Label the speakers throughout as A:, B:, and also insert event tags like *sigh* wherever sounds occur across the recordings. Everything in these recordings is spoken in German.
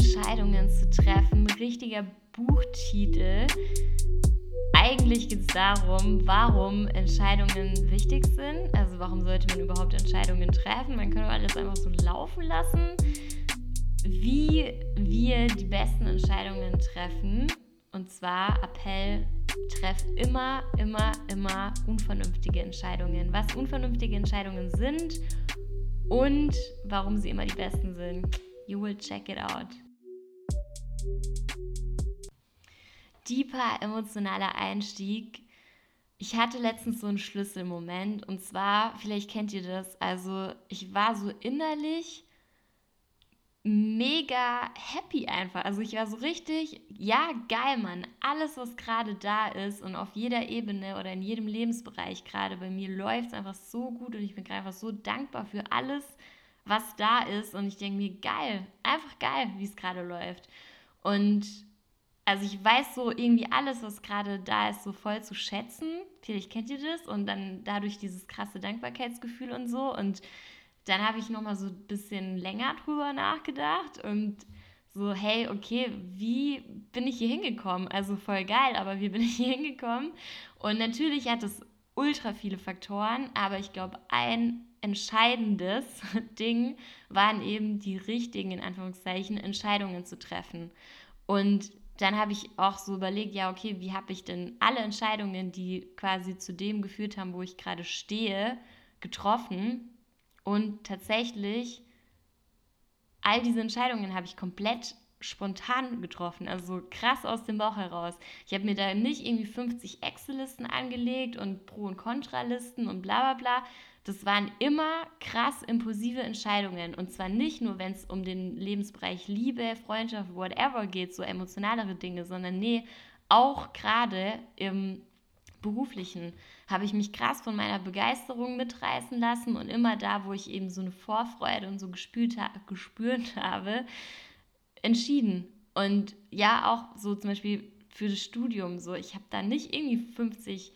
A: Entscheidungen zu treffen. Richtiger Buchtitel. Eigentlich geht es darum, warum Entscheidungen wichtig sind. Also warum sollte man überhaupt Entscheidungen treffen? Man kann alles einfach so laufen lassen. Wie wir die besten Entscheidungen treffen. Und zwar Appell, treff immer, immer, immer unvernünftige Entscheidungen. Was unvernünftige Entscheidungen sind und warum sie immer die besten sind. You will check it out. Deeper emotionaler Einstieg. Ich hatte letztens so einen Schlüsselmoment und zwar, vielleicht kennt ihr das, also ich war so innerlich mega happy einfach. Also ich war so richtig, ja, geil, Mann. Alles, was gerade da ist und auf jeder Ebene oder in jedem Lebensbereich gerade bei mir läuft es einfach so gut und ich bin gerade einfach so dankbar für alles, was da ist. Und ich denke mir, geil, einfach geil, wie es gerade läuft. Und also ich weiß so irgendwie alles, was gerade da ist, so voll zu schätzen. Vielleicht kennt ihr das und dann dadurch dieses krasse Dankbarkeitsgefühl und so. Und dann habe ich nochmal so ein bisschen länger drüber nachgedacht und so, hey, okay, wie bin ich hier hingekommen? Also voll geil, aber wie bin ich hier hingekommen? Und natürlich hat es ultra viele Faktoren, aber ich glaube, ein entscheidendes *laughs* Ding waren eben die richtigen, in Anführungszeichen, Entscheidungen zu treffen. Und dann habe ich auch so überlegt, ja, okay, wie habe ich denn alle Entscheidungen, die quasi zu dem geführt haben, wo ich gerade stehe, getroffen? Und tatsächlich, all diese Entscheidungen habe ich komplett spontan getroffen, also krass aus dem Bauch heraus. Ich habe mir da nicht irgendwie 50 Excel-Listen angelegt und Pro- und Kontralisten und bla bla bla. Das waren immer krass impulsive Entscheidungen. Und zwar nicht nur, wenn es um den Lebensbereich Liebe, Freundschaft, whatever geht, so emotionalere Dinge, sondern nee, auch gerade im beruflichen habe ich mich krass von meiner Begeisterung mitreißen lassen und immer da, wo ich eben so eine Vorfreude und so gespürt, gespürt *laughs* habe, entschieden. Und ja, auch so zum Beispiel für das Studium so. Ich habe da nicht irgendwie 50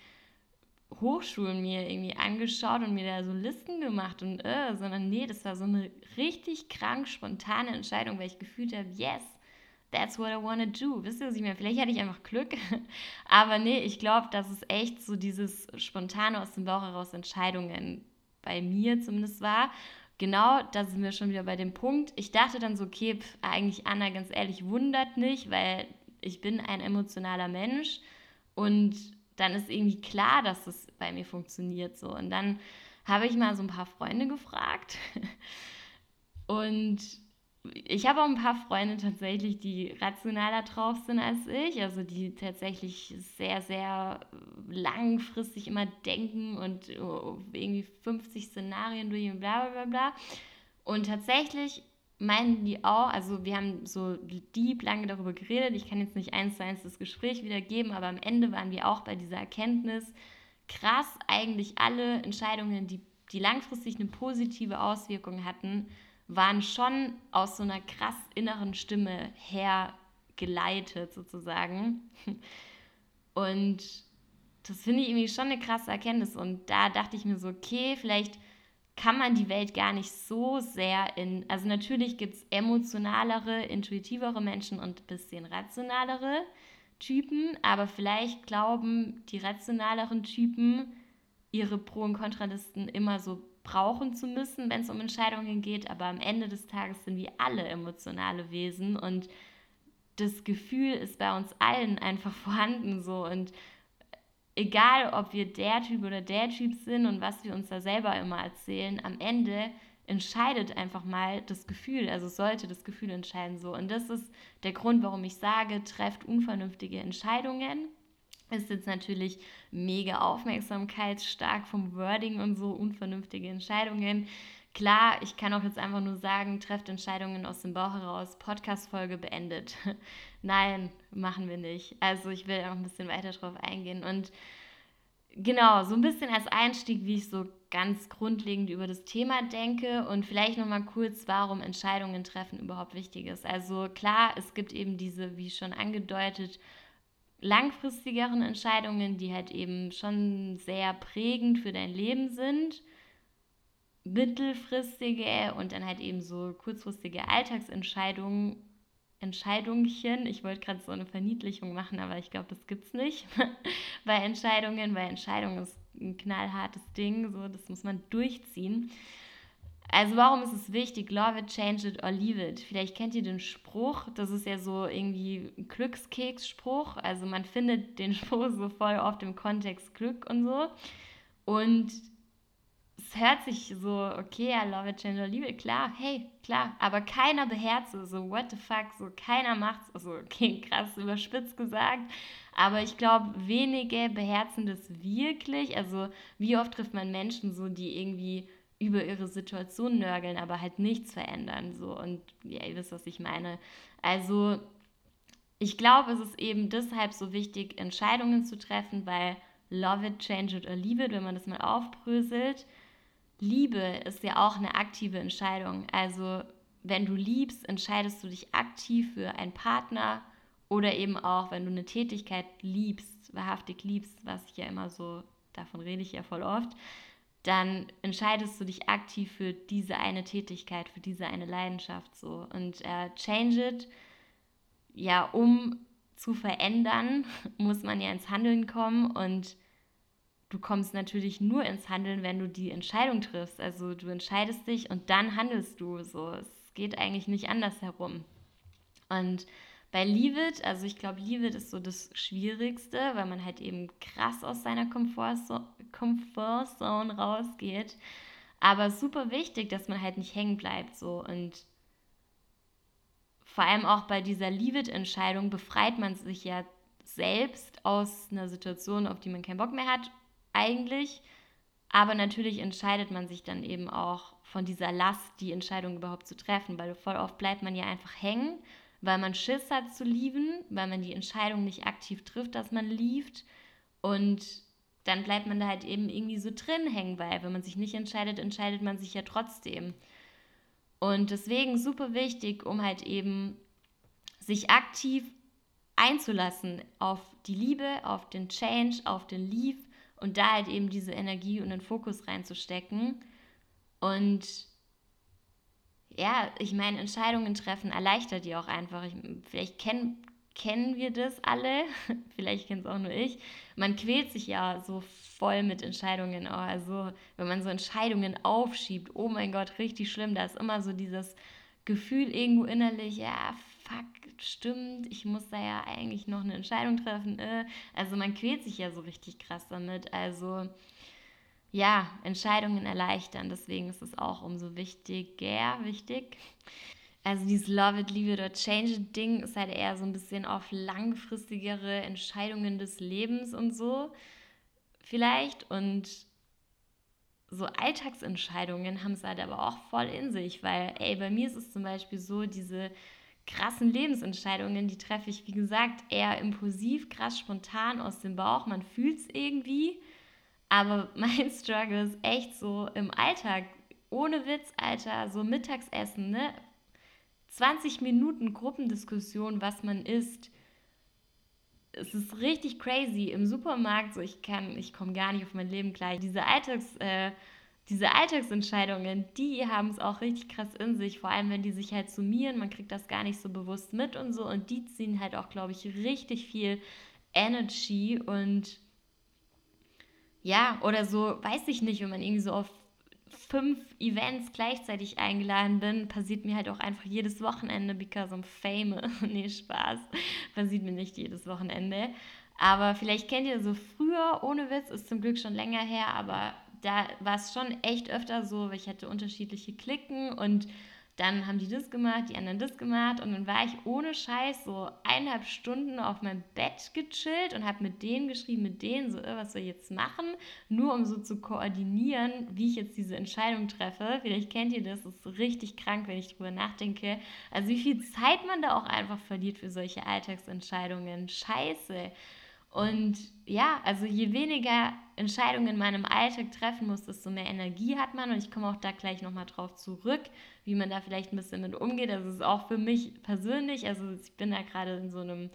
A: Hochschulen mir irgendwie angeschaut und mir da so Listen gemacht und äh, sondern nee, das war so eine richtig krank spontane Entscheidung, weil ich gefühlt habe, yes, that's what I want to do. Wisst ihr, was ich meine? Vielleicht hatte ich einfach Glück, *laughs* aber nee, ich glaube, dass es echt so dieses spontane aus dem Bauch heraus Entscheidungen bei mir zumindest war. Genau, da sind wir schon wieder bei dem Punkt. Ich dachte dann so, okay, pf, eigentlich Anna, ganz ehrlich, wundert nicht, weil ich bin ein emotionaler Mensch und dann ist irgendwie klar, dass es bei mir funktioniert so. Und dann habe ich mal so ein paar Freunde gefragt *laughs* und ich habe auch ein paar Freunde tatsächlich, die rationaler drauf sind als ich, also die tatsächlich sehr, sehr langfristig immer denken und oh, irgendwie 50 Szenarien durch und bla bla bla. Und tatsächlich meinen die auch, also wir haben so deep lange darüber geredet, ich kann jetzt nicht eins zu eins das Gespräch wiedergeben, aber am Ende waren wir auch bei dieser Erkenntnis, krass, eigentlich alle Entscheidungen, die, die langfristig eine positive Auswirkung hatten, waren schon aus so einer krass inneren Stimme hergeleitet sozusagen. Und das finde ich irgendwie schon eine krasse Erkenntnis. Und da dachte ich mir so, okay, vielleicht kann man die Welt gar nicht so sehr in, also natürlich gibt es emotionalere, intuitivere Menschen und ein bisschen rationalere Typen, aber vielleicht glauben die rationaleren Typen, ihre Pro- und Kontralisten immer so brauchen zu müssen, wenn es um Entscheidungen geht, aber am Ende des Tages sind wir alle emotionale Wesen und das Gefühl ist bei uns allen einfach *laughs* vorhanden so. Und egal ob wir der Typ oder der Typ sind und was wir uns da selber immer erzählen, am Ende entscheidet einfach mal das Gefühl, also sollte das Gefühl entscheiden so. Und das ist der Grund, warum ich sage, trefft unvernünftige Entscheidungen ist jetzt natürlich mega aufmerksamkeitsstark vom Wording und so, unvernünftige Entscheidungen. Klar, ich kann auch jetzt einfach nur sagen, trefft Entscheidungen aus dem Bauch heraus, Podcast-Folge beendet. *laughs* Nein, machen wir nicht. Also ich will auch ein bisschen weiter drauf eingehen und genau, so ein bisschen als Einstieg, wie ich so ganz grundlegend über das Thema denke und vielleicht nochmal kurz, warum Entscheidungen treffen überhaupt wichtig ist. Also klar, es gibt eben diese, wie schon angedeutet, langfristigeren Entscheidungen, die halt eben schon sehr prägend für dein Leben sind, mittelfristige und dann halt eben so kurzfristige Alltagsentscheidungen, Entscheidungchen. Ich wollte gerade so eine Verniedlichung machen, aber ich glaube, das gibt es nicht *laughs* bei Entscheidungen, weil Entscheidung ist ein knallhartes Ding, so das muss man durchziehen. Also warum ist es wichtig? Love it, change it or leave it. Vielleicht kennt ihr den Spruch, das ist ja so irgendwie ein Glückskeks-Spruch. Also man findet den *laughs* Spruch so voll oft im Kontext Glück und so. Und es hört sich so, okay, I love it, change or leave it, klar, hey, klar. Aber keiner beherzt es, so what the fuck, so keiner macht es. Also okay, *laughs* krass überspitzt gesagt. Aber ich glaube, wenige beherzen das wirklich. Also wie oft trifft man Menschen so, die irgendwie über ihre Situation nörgeln, aber halt nichts verändern. So. Und ja, ihr wisst, was ich meine. Also ich glaube, es ist eben deshalb so wichtig, Entscheidungen zu treffen, weil love it, change it or leave it, wenn man das mal aufbröselt. Liebe ist ja auch eine aktive Entscheidung. Also wenn du liebst, entscheidest du dich aktiv für einen Partner oder eben auch, wenn du eine Tätigkeit liebst, wahrhaftig liebst, was ich ja immer so, davon rede ich ja voll oft, dann entscheidest du dich aktiv für diese eine Tätigkeit, für diese eine Leidenschaft so. Und äh, change it, ja, um zu verändern, *laughs* muss man ja ins Handeln kommen und du kommst natürlich nur ins Handeln, wenn du die Entscheidung triffst. Also du entscheidest dich und dann handelst du so. Es geht eigentlich nicht anders herum. Und bei Leave It, also ich glaube, Leave It ist so das Schwierigste, weil man halt eben krass aus seiner Komfortzone, rausgeht. Aber super wichtig, dass man halt nicht hängen bleibt so und vor allem auch bei dieser Leave It-Entscheidung befreit man sich ja selbst aus einer Situation, auf die man keinen Bock mehr hat, eigentlich. Aber natürlich entscheidet man sich dann eben auch von dieser Last, die Entscheidung überhaupt zu treffen, weil voll oft bleibt man ja einfach hängen weil man Schiss hat zu lieben, weil man die Entscheidung nicht aktiv trifft, dass man liebt. Und dann bleibt man da halt eben irgendwie so drin hängen, weil wenn man sich nicht entscheidet, entscheidet man sich ja trotzdem. Und deswegen super wichtig, um halt eben sich aktiv einzulassen auf die Liebe, auf den Change, auf den Leave und da halt eben diese Energie und den Fokus reinzustecken. Und ja, ich meine, Entscheidungen treffen erleichtert die auch einfach. Ich, vielleicht kenn, kennen wir das alle, *laughs* vielleicht kennt es auch nur ich. Man quält sich ja so voll mit Entscheidungen. Oh, also, wenn man so Entscheidungen aufschiebt, oh mein Gott, richtig schlimm. Da ist immer so dieses Gefühl irgendwo innerlich, ja, fuck, stimmt, ich muss da ja eigentlich noch eine Entscheidung treffen. Äh. Also, man quält sich ja so richtig krass damit. Also, ja, Entscheidungen erleichtern. Deswegen ist es auch umso wichtiger, wichtig. Also dieses Love it, leave it or change it Ding ist halt eher so ein bisschen auf langfristigere Entscheidungen des Lebens und so vielleicht. Und so Alltagsentscheidungen haben es halt aber auch voll in sich, weil, ey, bei mir ist es zum Beispiel so, diese krassen Lebensentscheidungen, die treffe ich, wie gesagt, eher impulsiv, krass spontan aus dem Bauch. Man fühlt es irgendwie aber *laughs* mein Struggle ist echt so im Alltag, ohne Witz, Alter, so Mittagsessen, ne? 20 Minuten Gruppendiskussion, was man isst. Es ist richtig crazy. Im Supermarkt, so ich kann, ich komme gar nicht auf mein Leben klar. Diese Alltags, äh, diese Alltagsentscheidungen, die haben es auch richtig krass in sich, vor allem wenn die sich halt summieren, man kriegt das gar nicht so bewusst mit und so und die ziehen halt auch, glaube ich, richtig viel Energy und ja, oder so, weiß ich nicht, wenn man irgendwie so auf fünf Events gleichzeitig eingeladen bin, passiert mir halt auch einfach jedes Wochenende, because I'm famous. *laughs* nee, Spaß. Passiert mir nicht jedes Wochenende. Aber vielleicht kennt ihr so früher, ohne Witz, ist zum Glück schon länger her, aber da war es schon echt öfter so, weil ich hatte unterschiedliche Klicken und dann haben die das gemacht, die anderen das gemacht und dann war ich ohne Scheiß so eineinhalb Stunden auf meinem Bett gechillt und habe mit denen geschrieben, mit denen so, äh, was ich jetzt machen, nur um so zu koordinieren, wie ich jetzt diese Entscheidung treffe. Vielleicht kennt ihr das, das ist richtig krank, wenn ich drüber nachdenke. Also wie viel Zeit man da auch einfach verliert für solche Alltagsentscheidungen. Scheiße. Und ja, also je weniger Entscheidungen man im Alltag treffen muss, desto mehr Energie hat man. Und ich komme auch da gleich nochmal drauf zurück, wie man da vielleicht ein bisschen mit umgeht. Das ist auch für mich persönlich, also ich bin da gerade in so einem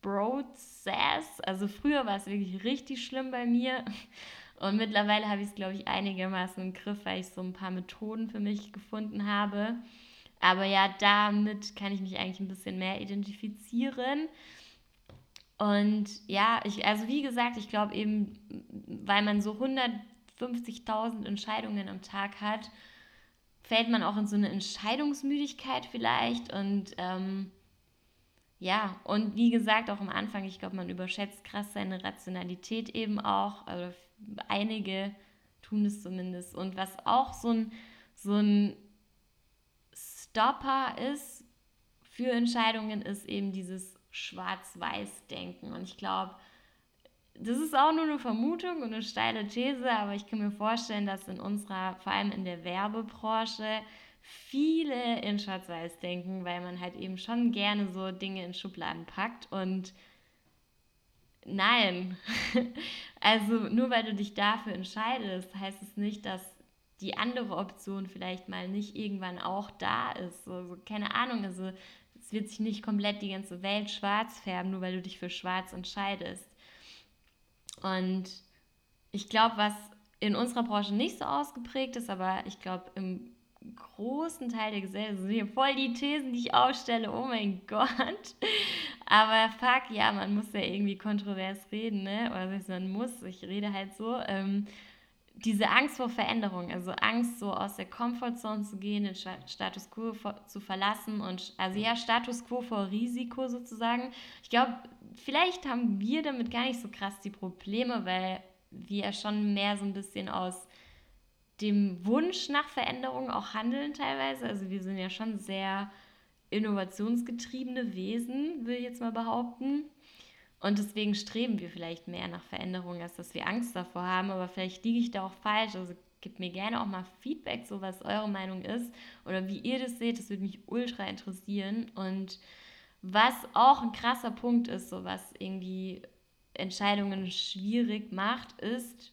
A: Process. Also früher war es wirklich richtig schlimm bei mir. Und mittlerweile habe ich es, glaube ich, einigermaßen im Griff, weil ich so ein paar Methoden für mich gefunden habe. Aber ja, damit kann ich mich eigentlich ein bisschen mehr identifizieren. Und ja, ich, also wie gesagt, ich glaube eben, weil man so 150.000 Entscheidungen am Tag hat, fällt man auch in so eine Entscheidungsmüdigkeit vielleicht. Und ähm, ja, und wie gesagt, auch am Anfang, ich glaube, man überschätzt krass seine Rationalität eben auch. Also einige tun es zumindest. Und was auch so ein, so ein Stopper ist für Entscheidungen, ist eben dieses Schwarz-Weiß-Denken. Und ich glaube, das ist auch nur eine Vermutung und eine steile These, aber ich kann mir vorstellen, dass in unserer, vor allem in der Werbebranche, viele in Schwarz-Weiß denken, weil man halt eben schon gerne so Dinge in Schubladen packt und nein, *laughs* also nur weil du dich dafür entscheidest, heißt es nicht, dass die andere Option vielleicht mal nicht irgendwann auch da ist. So, so, keine Ahnung, also wird sich nicht komplett die ganze Welt schwarz färben, nur weil du dich für schwarz entscheidest. Und ich glaube, was in unserer Branche nicht so ausgeprägt ist, aber ich glaube, im großen Teil der Gesellschaft sind hier voll die Thesen, die ich aufstelle. Oh mein *laughs* Gott. Aber fuck, ja, man muss ja irgendwie kontrovers reden, ne? Oder man muss, ich rede halt so. Ähm, diese Angst vor Veränderung, also Angst, so aus der Comfortzone zu gehen, den Status quo zu verlassen und also ja, Status quo vor Risiko sozusagen. Ich glaube, vielleicht haben wir damit gar nicht so krass die Probleme, weil wir ja schon mehr so ein bisschen aus dem Wunsch nach Veränderung auch handeln teilweise. Also wir sind ja schon sehr innovationsgetriebene Wesen, will ich jetzt mal behaupten. Und deswegen streben wir vielleicht mehr nach Veränderung, als dass wir Angst davor haben. Aber vielleicht liege ich da auch falsch. Also gebt mir gerne auch mal Feedback, so was eure Meinung ist oder wie ihr das seht. Das würde mich ultra interessieren. Und was auch ein krasser Punkt ist, so was irgendwie Entscheidungen schwierig macht, ist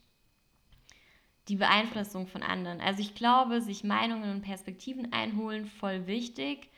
A: die Beeinflussung von anderen. Also ich glaube, sich Meinungen und Perspektiven einholen, voll wichtig.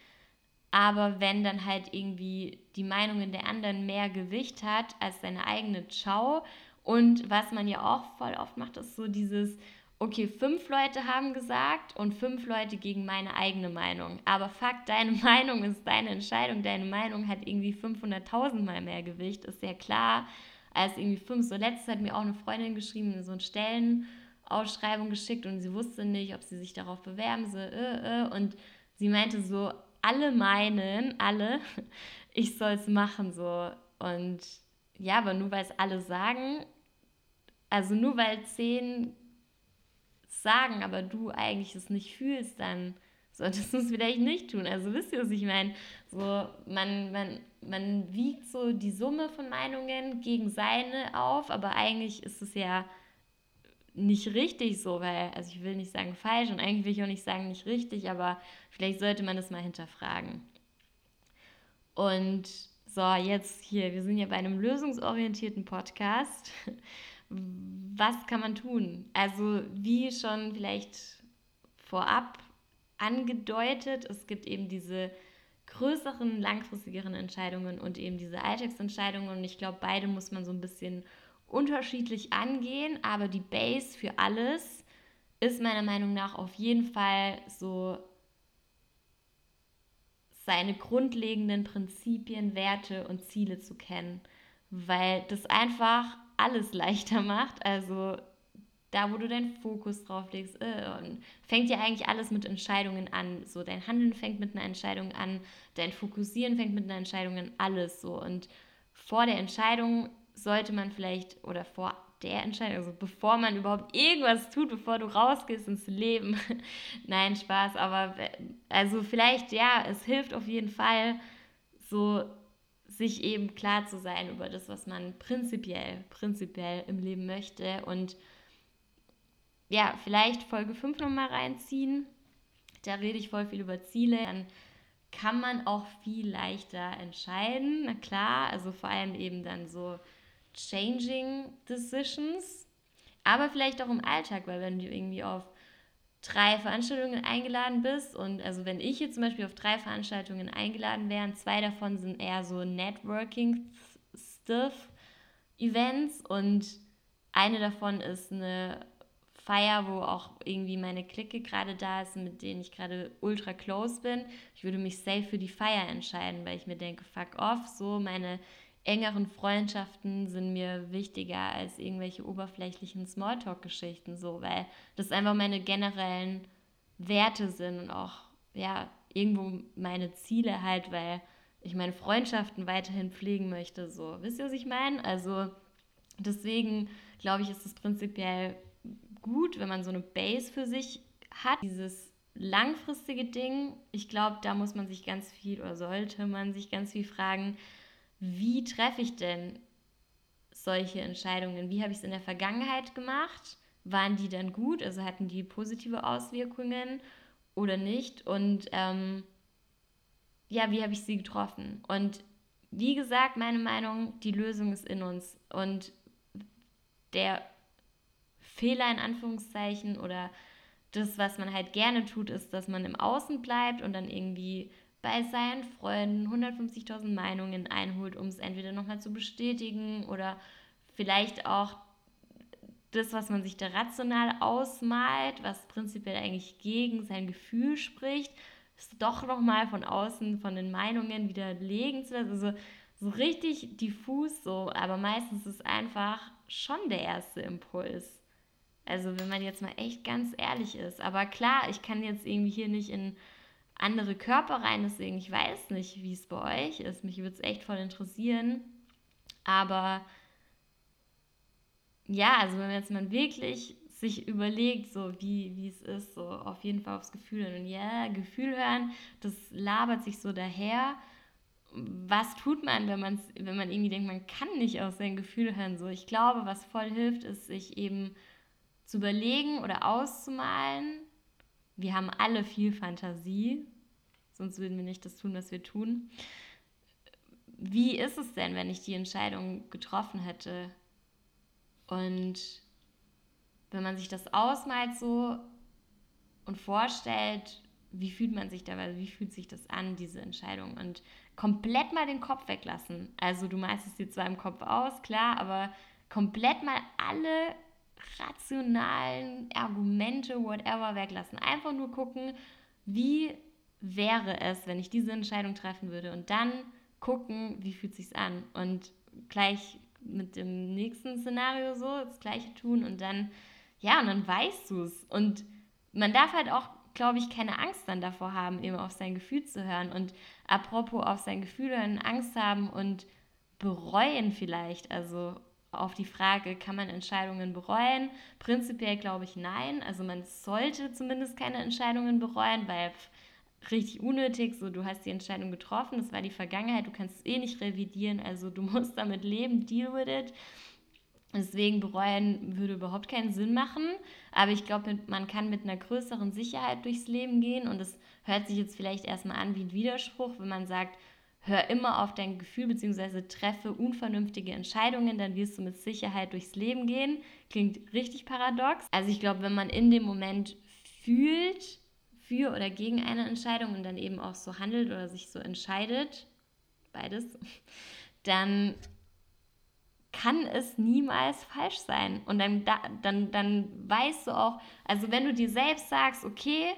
A: Aber wenn dann halt irgendwie die Meinungen der anderen mehr Gewicht hat als seine eigene Schau und was man ja auch voll oft macht, ist so dieses, okay, fünf Leute haben gesagt und fünf Leute gegen meine eigene Meinung. Aber fuck, deine *laughs* Meinung ist deine Entscheidung. Deine Meinung hat irgendwie 500.000 Mal mehr Gewicht, ist ja klar, als irgendwie fünf. So letztes hat mir auch eine Freundin geschrieben, so eine Stellenausschreibung geschickt und sie wusste nicht, ob sie sich darauf bewerben soll. Äh, äh. Und sie meinte so, alle meinen, alle, *laughs* ich soll es machen so. Und ja, aber nur weil es alle sagen, also nur weil zehn sagen, aber du eigentlich es nicht fühlst, dann solltest du es vielleicht nicht tun. Also wisst ihr, was ich meine? So, man, man, man wiegt so die Summe von Meinungen gegen seine auf, aber eigentlich ist es ja nicht richtig so, weil, also ich will nicht sagen falsch und eigentlich will ich auch nicht sagen nicht richtig, aber vielleicht sollte man das mal hinterfragen. Und so, jetzt hier, wir sind ja bei einem lösungsorientierten Podcast. Was kann man tun? Also, wie schon vielleicht vorab angedeutet, es gibt eben diese größeren, langfristigeren Entscheidungen und eben diese Alltagsentscheidungen. Und ich glaube, beide muss man so ein bisschen unterschiedlich angehen, aber die Base für alles ist meiner Meinung nach auf jeden Fall so seine grundlegenden Prinzipien, Werte und Ziele zu kennen, weil das einfach alles *laughs* leichter macht. Also da, wo du deinen Fokus drauf legst, äh, fängt ja eigentlich alles mit Entscheidungen an. So dein Handeln fängt mit einer Entscheidung an, dein Fokussieren fängt mit einer Entscheidung an, alles so. Und vor der Entscheidung sollte man vielleicht oder vor der Entscheidung, also bevor man überhaupt irgendwas tut, bevor du rausgehst ins Leben. *laughs* Nein, Spaß, aber also vielleicht ja, es hilft auf jeden Fall, so sich eben klar zu sein über das, was man prinzipiell, prinzipiell im Leben möchte und ja, vielleicht Folge 5 nochmal reinziehen. Da rede ich voll viel über Ziele. Dann kann man auch viel leichter entscheiden. Na klar, also vor allem eben dann so changing decisions, aber vielleicht auch im Alltag, weil wenn du irgendwie auf drei Veranstaltungen eingeladen bist und also wenn ich jetzt zum Beispiel auf drei Veranstaltungen eingeladen wäre, zwei davon sind eher so Networking-Stuff-Events und eine davon ist eine Feier, wo auch irgendwie meine Clique gerade da ist, mit denen ich gerade ultra close bin. Ich würde mich safe für die Feier entscheiden, weil ich mir denke, fuck off, so meine engeren Freundschaften sind mir wichtiger als irgendwelche oberflächlichen Smalltalk-Geschichten, so, weil das einfach meine generellen Werte sind und auch, ja, irgendwo meine Ziele halt, weil ich meine Freundschaften weiterhin pflegen möchte, so. Wisst ihr, was ich meine? Also, deswegen glaube ich, ist es prinzipiell gut, wenn man so eine Base für sich hat. Dieses langfristige Ding, ich glaube, da muss man sich ganz viel oder sollte man sich ganz viel fragen, wie treffe ich denn solche Entscheidungen? Wie habe ich es in der Vergangenheit gemacht? Waren die dann gut? Also hatten die positive Auswirkungen oder nicht? Und ähm, ja, wie habe ich sie getroffen? Und wie gesagt, meine Meinung, die Lösung ist in uns. Und der Fehler in Anführungszeichen oder das, was man halt gerne tut, ist, dass man im Außen bleibt und dann irgendwie bei seinen Freunden 150.000 Meinungen einholt, um es entweder nochmal zu bestätigen oder vielleicht auch das, was man sich da rational ausmalt, was prinzipiell eigentlich gegen sein Gefühl spricht, ist doch nochmal von außen, von den Meinungen widerlegen zu lassen. Also so richtig diffus so, aber meistens ist es einfach schon der erste Impuls. Also wenn man jetzt mal echt ganz ehrlich ist. Aber klar, ich kann jetzt irgendwie hier nicht in andere Körper rein, deswegen ich weiß nicht, wie es bei euch ist. Mich würde es echt voll interessieren. Aber ja, also wenn man jetzt mal wirklich sich überlegt, so wie, es ist, so auf jeden Fall aufs Gefühl hören. Und ja, Gefühl hören, das labert sich so daher. Was tut man, wenn, man's, wenn man irgendwie denkt, man kann nicht auf sein Gefühl hören? So, ich glaube, was voll hilft, ist, sich eben zu überlegen oder auszumalen. Wir haben alle viel Fantasie, sonst würden wir nicht das tun, was wir tun. Wie ist es denn, wenn ich die Entscheidung getroffen hätte? Und wenn man sich das ausmalt so und vorstellt, wie fühlt man sich dabei, wie fühlt sich das an, diese Entscheidung? Und komplett mal den Kopf weglassen. Also du malst es dir zwar im Kopf aus, klar, aber komplett mal alle rationalen Argumente, whatever, weglassen. Einfach nur gucken, wie wäre es, wenn ich diese Entscheidung treffen würde und dann gucken, wie fühlt sich an und gleich mit dem nächsten Szenario so das gleiche tun und dann ja, und dann weißt du es und man darf halt auch, glaube ich, keine Angst dann davor haben, eben auf sein Gefühl zu hören und apropos auf sein Gefühl hören, Angst haben und bereuen vielleicht, also auf die Frage, kann man Entscheidungen bereuen? Prinzipiell glaube ich nein. Also man sollte zumindest keine Entscheidungen bereuen, weil richtig unnötig, so du hast die Entscheidung getroffen, das war die Vergangenheit, du kannst es eh nicht revidieren, also du *laughs* musst damit leben, deal with it. Deswegen bereuen würde überhaupt keinen Sinn machen. Aber ich glaube, man kann mit einer größeren Sicherheit durchs Leben gehen. Und es hört sich jetzt vielleicht erstmal an wie ein Widerspruch, wenn man sagt, hör immer auf dein Gefühl bzw. treffe unvernünftige Entscheidungen, dann wirst du mit Sicherheit durchs Leben gehen. Klingt richtig paradox. Also ich glaube, wenn man in dem Moment fühlt für oder gegen eine Entscheidung und dann eben auch so handelt oder sich so entscheidet, beides, *laughs* dann kann es niemals falsch sein. Und dann, dann, dann weißt du auch, also wenn du dir selbst sagst, okay,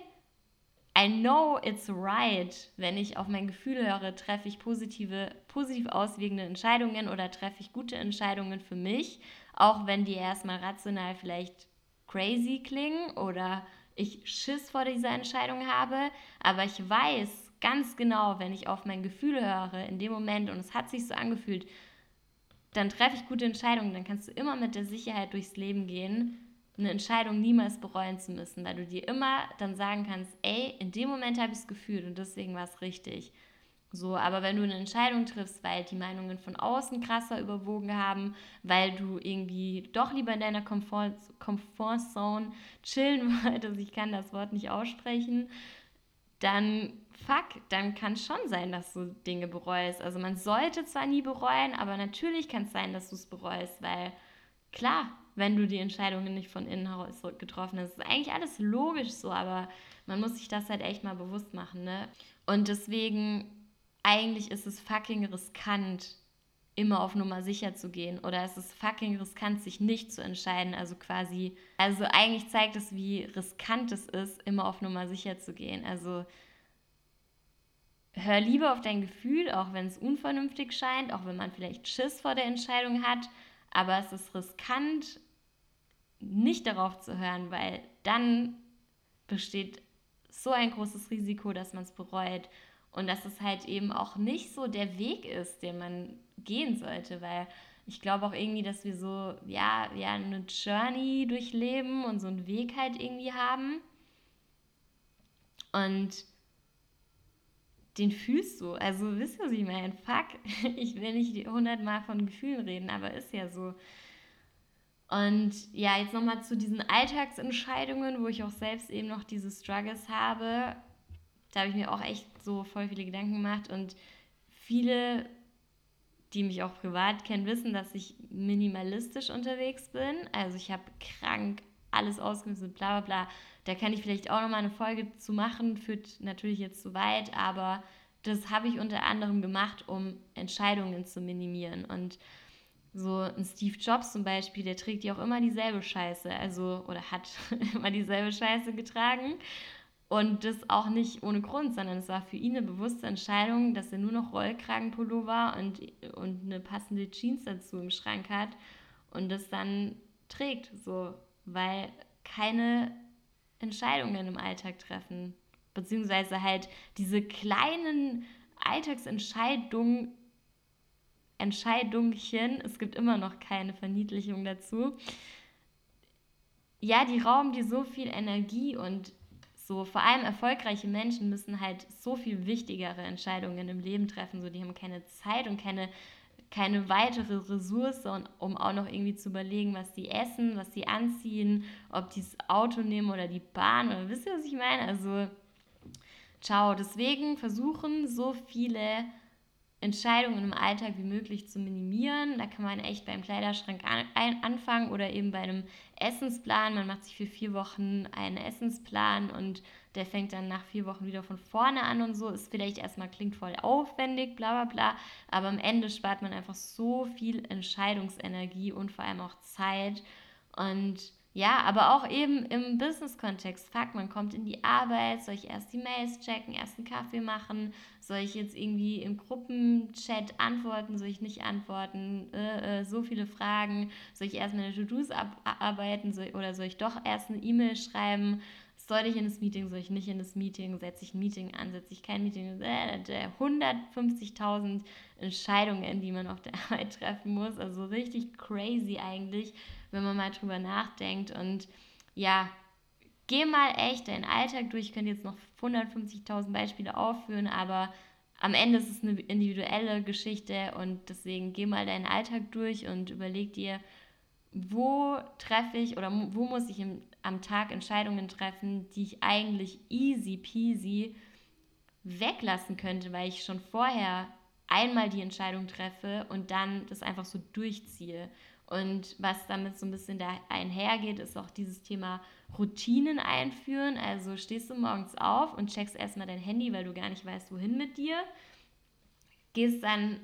A: I know it's right, wenn ich auf mein Gefühl höre, treffe ich positive, positiv auswirkende Entscheidungen oder treffe ich gute Entscheidungen für mich, auch wenn die erstmal rational vielleicht crazy klingen oder ich Schiss vor dieser Entscheidung habe, aber ich weiß ganz genau, wenn ich auf mein Gefühl höre in dem Moment und es hat sich so angefühlt, dann treffe ich gute Entscheidungen, dann kannst du immer mit der Sicherheit durchs Leben gehen, eine Entscheidung niemals bereuen zu müssen, weil du dir immer dann sagen kannst, ey, in dem Moment habe ich es gefühlt und deswegen war es richtig. So, aber wenn du eine Entscheidung triffst, weil die Meinungen von außen krasser überwogen haben, weil du irgendwie doch lieber in deiner Komfort, Komfortzone chillen *laughs* wolltest, ich kann das Wort nicht aussprechen, dann fuck, dann kann es schon sein, dass du Dinge bereust. Also man sollte zwar nie bereuen, aber natürlich kann es sein, dass du es bereust, weil klar, wenn du die Entscheidungen nicht von innen heraus getroffen hast. ist eigentlich alles logisch so, aber man muss sich das halt echt mal bewusst machen, ne? Und deswegen, eigentlich ist es fucking riskant, immer auf Nummer sicher zu gehen oder es ist fucking riskant, sich nicht zu entscheiden. Also quasi, also eigentlich zeigt es, wie riskant es ist, immer auf Nummer sicher zu gehen. Also hör lieber auf dein Gefühl, auch wenn es unvernünftig scheint, auch wenn man vielleicht Schiss vor der Entscheidung hat, aber es ist riskant, nicht darauf zu hören, weil dann besteht so ein großes Risiko, dass man es bereut und dass es halt eben auch nicht so der Weg ist, den man gehen sollte, weil ich glaube auch irgendwie, dass wir so, ja, ja, eine Journey durchleben und so einen Weg halt irgendwie haben. Und den fühlst du. Also wisst ihr, was ich meine? Fuck, *laughs* ich will nicht hundertmal von Gefühlen reden, aber ist ja so. Und ja, jetzt nochmal zu diesen Alltagsentscheidungen, wo ich auch selbst eben noch diese Struggles habe. Da habe ich mir auch echt so voll viele Gedanken gemacht und viele, die mich auch privat kennen, wissen, dass ich minimalistisch unterwegs bin. Also ich habe krank alles ausgemistet, bla bla bla. Da kann ich vielleicht auch nochmal eine Folge zu machen, führt natürlich jetzt zu weit, aber das habe ich unter anderem gemacht, um Entscheidungen zu minimieren. Und so ein Steve Jobs zum Beispiel, der trägt ja auch immer dieselbe Scheiße, also oder hat *laughs* immer dieselbe Scheiße getragen. Und das auch nicht ohne Grund, sondern es war für ihn eine bewusste Entscheidung, dass er nur noch Rollkragenpullover und, und eine passende Jeans dazu im Schrank hat und das dann trägt, so, weil keine Entscheidungen im Alltag treffen. Beziehungsweise halt diese kleinen Alltagsentscheidungen Entscheidungchen, es gibt immer noch keine Verniedlichung dazu, ja, die rauben dir so viel Energie und so vor allem erfolgreiche Menschen müssen halt so viel wichtigere Entscheidungen im Leben treffen, so die haben keine Zeit und keine keine weitere Ressource, um auch noch irgendwie zu überlegen, was sie essen, was sie anziehen, ob die das Auto nehmen oder die Bahn oder wisst ihr, was ich meine? Also, ciao. Deswegen versuchen so viele Entscheidungen im Alltag wie möglich zu minimieren. Da kann man echt beim Kleiderschrank an, anfangen oder eben bei einem Essensplan. Man macht sich für vier Wochen einen Essensplan und der fängt dann nach vier Wochen wieder von vorne an und so. Ist vielleicht erstmal klingt voll aufwendig, bla bla bla, aber am Ende spart man einfach so viel Entscheidungsenergie und vor allem auch Zeit. Und ja, aber auch eben im Business-Kontext. Fuck, man kommt in die Arbeit, soll ich erst die Mails checken, erst einen Kaffee machen, soll ich jetzt irgendwie im Gruppenchat antworten, soll ich nicht antworten, äh, äh, so viele Fragen, soll ich erst meine To-Dos abarbeiten? Soll, oder soll ich doch erst eine E-Mail schreiben, soll ich in das Meeting, soll ich nicht in das Meeting, setze ich ein Meeting an, setze ich kein Meeting, äh, 150.000 Entscheidungen, die man auf der *laughs* Arbeit treffen muss, also richtig crazy eigentlich wenn man mal drüber nachdenkt. Und ja, geh mal echt deinen Alltag durch. Ich könnte jetzt noch 150.000 Beispiele aufführen, aber am Ende ist es eine individuelle Geschichte und deswegen geh mal deinen Alltag durch und überleg dir, wo treffe ich oder wo muss ich im, am Tag Entscheidungen treffen, die ich eigentlich easy peasy weglassen könnte, weil ich schon vorher einmal die Entscheidung treffe und dann das einfach so durchziehe. Und was damit so ein bisschen da einhergeht, ist auch dieses Thema Routinen einführen. Also stehst du morgens auf und checkst erstmal dein Handy, weil du gar nicht weißt, wohin mit dir. Gehst dann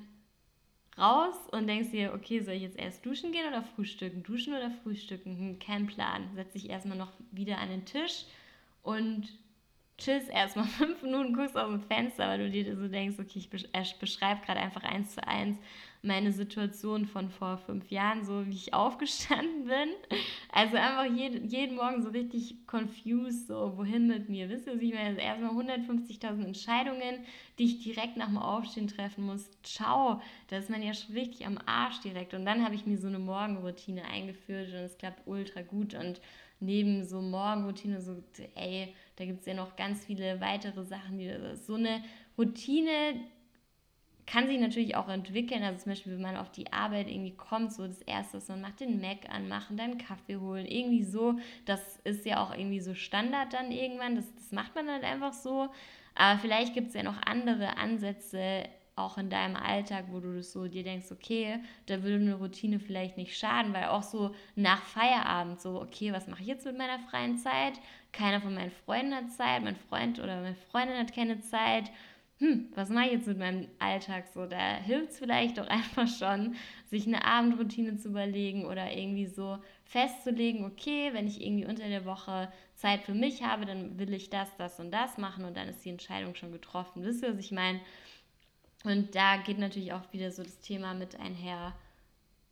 A: raus und denkst dir, okay, soll ich jetzt erst duschen gehen oder frühstücken? Duschen oder frühstücken? Hm, kein Plan. Setz dich erstmal noch wieder an den Tisch und chillst erstmal *laughs* fünf Minuten, guckst aus dem Fenster, weil du dir so denkst, okay, ich beschreibe gerade einfach eins zu eins meine Situation von vor fünf Jahren, so wie ich *laughs* aufgestanden bin. Also einfach jeden, jeden Morgen so richtig confused, so wohin mit mir. Wisst ihr, ich meine? Also erstmal 150.000 Entscheidungen, die ich direkt nach dem Aufstehen treffen muss. Ciao, da ist man ja schon richtig am Arsch direkt. Und dann habe ich mir so eine Morgenroutine eingeführt und es klappt ultra gut. Und neben so Morgenroutine, so, ey, da gibt es ja noch ganz viele weitere Sachen, so eine Routine, kann sich natürlich auch entwickeln. Also zum Beispiel, wenn man auf die Arbeit irgendwie kommt, so das Erste ist, man macht den Mac anmachen, dann Kaffee holen, irgendwie so. Das ist ja auch irgendwie so Standard dann irgendwann. Das, das macht man dann einfach so. Aber vielleicht gibt es ja noch andere Ansätze, auch in deinem Alltag, wo du das so dir denkst, okay, da würde eine Routine vielleicht nicht schaden, weil auch so nach Feierabend so, okay, was mache ich jetzt mit meiner freien Zeit? Keiner von meinen Freunden hat Zeit, mein Freund oder meine Freundin hat keine Zeit hm, was mache ich jetzt mit meinem Alltag so? Da hilft es vielleicht doch *laughs* einfach schon, sich eine Abendroutine zu überlegen oder irgendwie so festzulegen, okay, wenn ich irgendwie unter der Woche Zeit für mich habe, dann will ich das, das und das machen und dann ist die Entscheidung schon getroffen. Wisst ihr, was ich meine? Und da geht natürlich auch wieder so das Thema mit einher,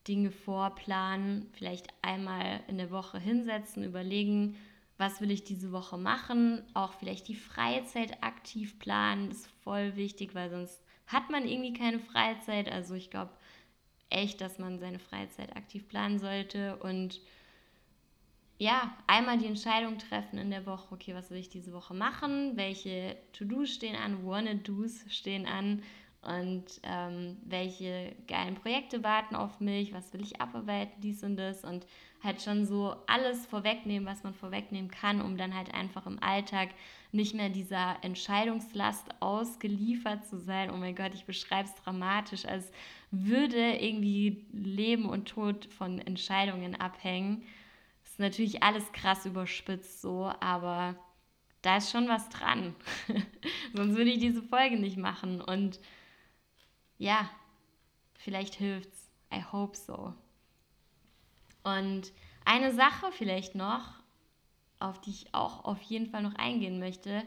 A: Dinge vorplanen, vielleicht einmal in der Woche hinsetzen, überlegen, was will ich diese Woche machen, auch vielleicht die Freizeit aktiv planen, ist voll wichtig, weil sonst hat man irgendwie keine Freizeit. Also ich glaube echt, dass man seine Freizeit aktiv planen sollte und ja, einmal die Entscheidung treffen in der Woche, okay, was will ich diese Woche machen, welche To-Dos stehen an, Wanna-Dos stehen an? Und ähm, welche geilen Projekte warten auf mich, was will ich abarbeiten, dies und das. Und halt schon so alles vorwegnehmen, was man vorwegnehmen kann, um dann halt einfach im Alltag nicht mehr dieser Entscheidungslast ausgeliefert zu sein. Oh mein Gott, ich beschreibe es dramatisch, als würde irgendwie Leben und Tod von Entscheidungen abhängen. Das ist natürlich alles krass überspitzt so, aber da ist schon was dran. *laughs* Sonst würde ich diese Folge nicht machen. Und ja, vielleicht hilft's. I hope so. Und eine Sache vielleicht noch, auf die ich auch auf jeden Fall noch eingehen möchte.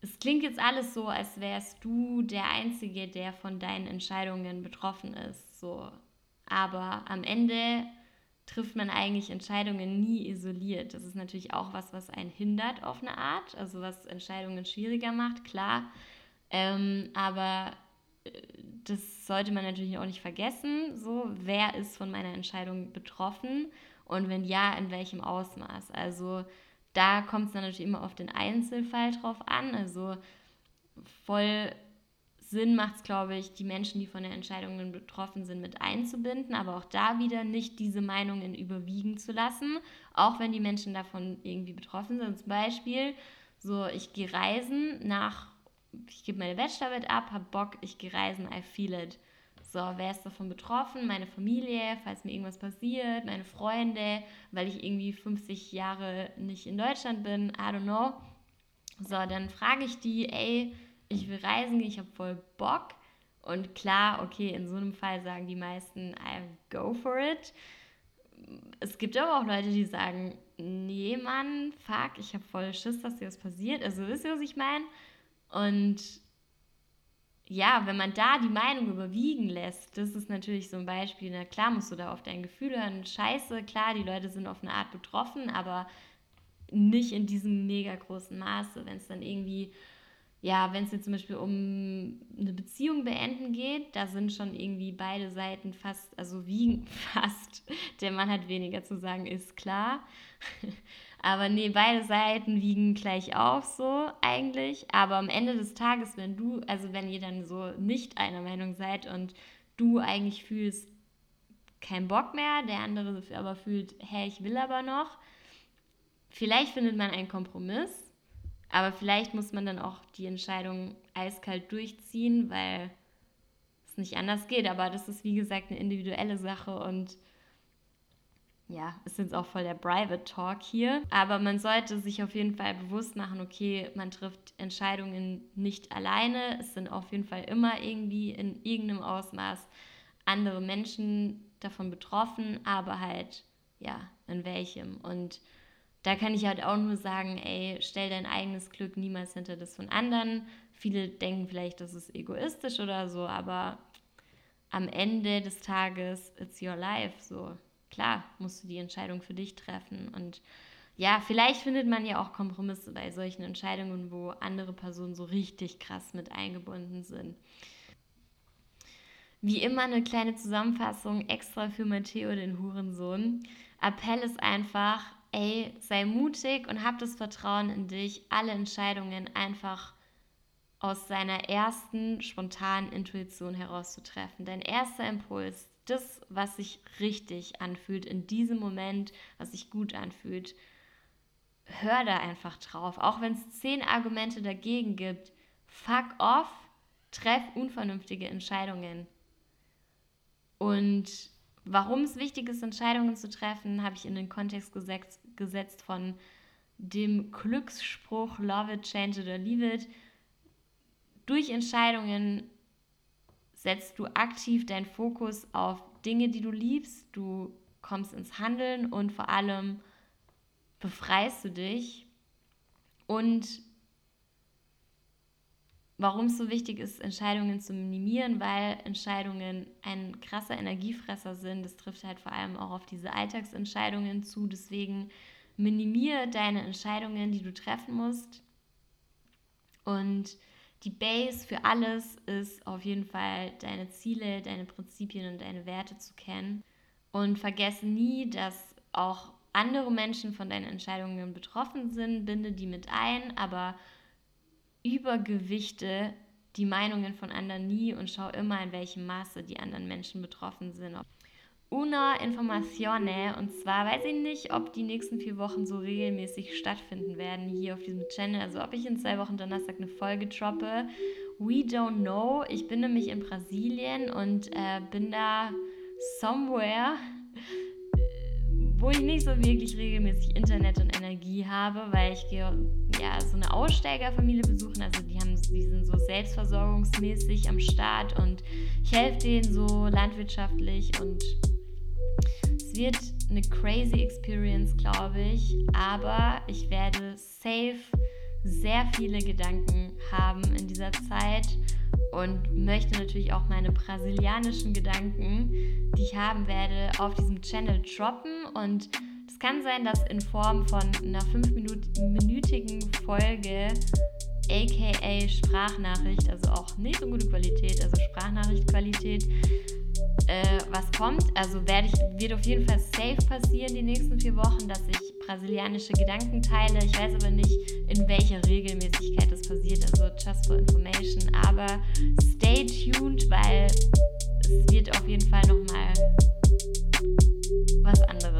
A: Es klingt jetzt alles so, als wärst du der Einzige, der von deinen Entscheidungen betroffen ist. So. Aber am Ende trifft man eigentlich Entscheidungen nie isoliert. Das ist natürlich auch was, was einen hindert auf eine Art, also was Entscheidungen schwieriger macht, klar. Ähm, aber das sollte man natürlich auch nicht vergessen. So, wer ist von meiner Entscheidung betroffen und wenn ja, in welchem Ausmaß? Also da kommt es dann natürlich immer auf den Einzelfall drauf an. Also voll Sinn macht es, glaube ich, die Menschen, die von den Entscheidungen betroffen sind, mit einzubinden, aber auch da wieder nicht diese Meinungen überwiegen zu lassen, auch wenn die Menschen davon irgendwie betroffen sind. Zum Beispiel, so ich gehe reisen nach ich gebe meine Bachelorarbeit ab, habe Bock, ich gehe reisen, I feel it. So, wer ist davon betroffen? Meine Familie, falls mir irgendwas passiert, meine Freunde, weil ich irgendwie 50 Jahre nicht in Deutschland bin, I don't know. So, dann frage ich die, ey, ich will reisen ich habe voll Bock. Und klar, okay, in so einem Fall sagen die meisten, I go for it. Es gibt aber auch Leute, die sagen, nee, Mann, fuck, ich habe voll Schiss, dass dir was passiert. Also wisst ihr, was ich meine? Und ja, wenn man da die Meinung überwiegen lässt, das ist natürlich so ein Beispiel. Na klar musst du da auf dein Gefühl hören. Scheiße, klar, die Leute sind auf eine Art betroffen, aber nicht in diesem mega großen Maße. Wenn es dann irgendwie, ja, wenn es jetzt zum Beispiel um eine Beziehung beenden geht, da sind schon irgendwie beide Seiten fast, also wiegen *laughs* fast. Der Mann hat weniger zu sagen, ist klar. Aber nee, beide Seiten wiegen gleich auf so eigentlich. Aber am Ende des Tages, wenn du, also wenn ihr dann so nicht einer Meinung seid und du eigentlich fühlst, kein Bock mehr, der andere aber fühlt, hey, ich will aber noch, vielleicht findet man einen Kompromiss, aber vielleicht muss man dann auch die Entscheidung eiskalt durchziehen, weil es nicht anders geht. Aber das ist, wie gesagt, eine individuelle Sache und ja, ist jetzt auch voll der Private Talk hier. Aber man sollte sich auf jeden Fall bewusst machen, okay, man trifft Entscheidungen nicht alleine. Es sind auf jeden Fall immer irgendwie in irgendeinem Ausmaß andere Menschen davon betroffen, aber halt, ja, in welchem. Und da kann ich halt auch nur sagen, ey, stell dein eigenes Glück niemals hinter das von anderen. Viele denken vielleicht, das ist egoistisch oder so, aber am Ende des Tages, it's your life, so klar musst du die Entscheidung für dich treffen. Und ja, vielleicht findet man ja auch Kompromisse bei solchen Entscheidungen, wo andere Personen so richtig krass mit eingebunden sind. Wie immer eine kleine Zusammenfassung extra für Matteo, den Hurensohn. Appell ist einfach, ey, sei mutig und hab das Vertrauen in dich, alle Entscheidungen einfach aus seiner ersten spontanen Intuition herauszutreffen. Dein erster Impuls, das, was sich richtig anfühlt in diesem Moment, was sich gut anfühlt. Hör da einfach drauf. Auch wenn es zehn Argumente dagegen gibt, fuck off, treff unvernünftige Entscheidungen. Und warum es wichtig ist, Entscheidungen zu treffen, habe ich in den Kontext gesetzt, gesetzt von dem Glücksspruch Love it, change it or leave it durch Entscheidungen setzt du aktiv deinen Fokus auf Dinge, die du liebst, du kommst ins Handeln und vor allem befreist du dich. Und warum es so wichtig ist, Entscheidungen zu minimieren, weil Entscheidungen ein krasser Energiefresser sind. Das trifft halt vor allem auch auf diese Alltagsentscheidungen zu. Deswegen minimiere deine Entscheidungen, die du treffen musst. Und die Base für alles ist auf jeden Fall deine Ziele, deine Prinzipien und deine Werte zu kennen. Und vergesse nie, dass auch andere Menschen von deinen Entscheidungen betroffen sind. Binde die mit ein, aber übergewichte die Meinungen von anderen nie und schau immer, in welchem Maße die anderen Menschen betroffen sind. Una Informazione und zwar weiß ich nicht, ob die nächsten vier Wochen so regelmäßig stattfinden werden hier auf diesem Channel. Also ob ich in zwei Wochen Donnerstag eine Folge droppe. We don't know. Ich bin nämlich in Brasilien und äh, bin da somewhere wo ich nicht so wirklich regelmäßig Internet und Energie habe, weil ich gehe ja so eine Aussteigerfamilie besuchen. Also die haben, die sind so selbstversorgungsmäßig am Start und ich helfe denen so landwirtschaftlich und es wird eine crazy Experience, glaube ich. Aber ich werde safe sehr viele Gedanken haben in dieser Zeit und möchte natürlich auch meine brasilianischen Gedanken, die ich haben werde, auf diesem Channel droppen. Und es kann sein, dass in Form von einer fünfminütigen Folge, aka Sprachnachricht, also auch nicht so gute Qualität, also Sprachnachrichtqualität, äh, was kommt. Also werde ich, wird auf jeden Fall safe passieren die nächsten vier Wochen, dass ich brasilianische Gedanken teile. Ich weiß aber nicht, in welcher Regelmäßigkeit das passiert, also just for information. Aber stay tuned, weil es wird auf jeden Fall nochmal was anderes